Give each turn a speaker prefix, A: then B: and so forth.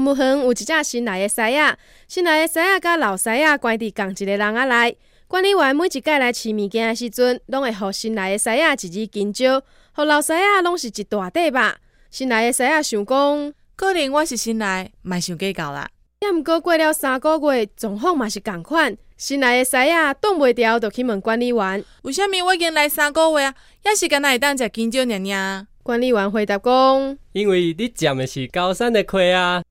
A: 动物有一只新来的狮仔，新来的狮仔甲老狮仔关伫同一个笼仔内。管理员每一届来饲物件的时阵，拢会互新来的狮仔一只金蕉，互老狮仔拢是一大块吧。新来的狮仔想讲，
B: 可能我是新来，卖想计较啦。
A: 也毋过过了三个月，状况嘛是共款。新来的狮仔挡袂牢，就去问管理员：
B: 为虾米我已经来三个月啊，也是敢若会当食金蕉娘娘？
A: 管理员回答讲：
C: 因为你占的是高山的亏啊。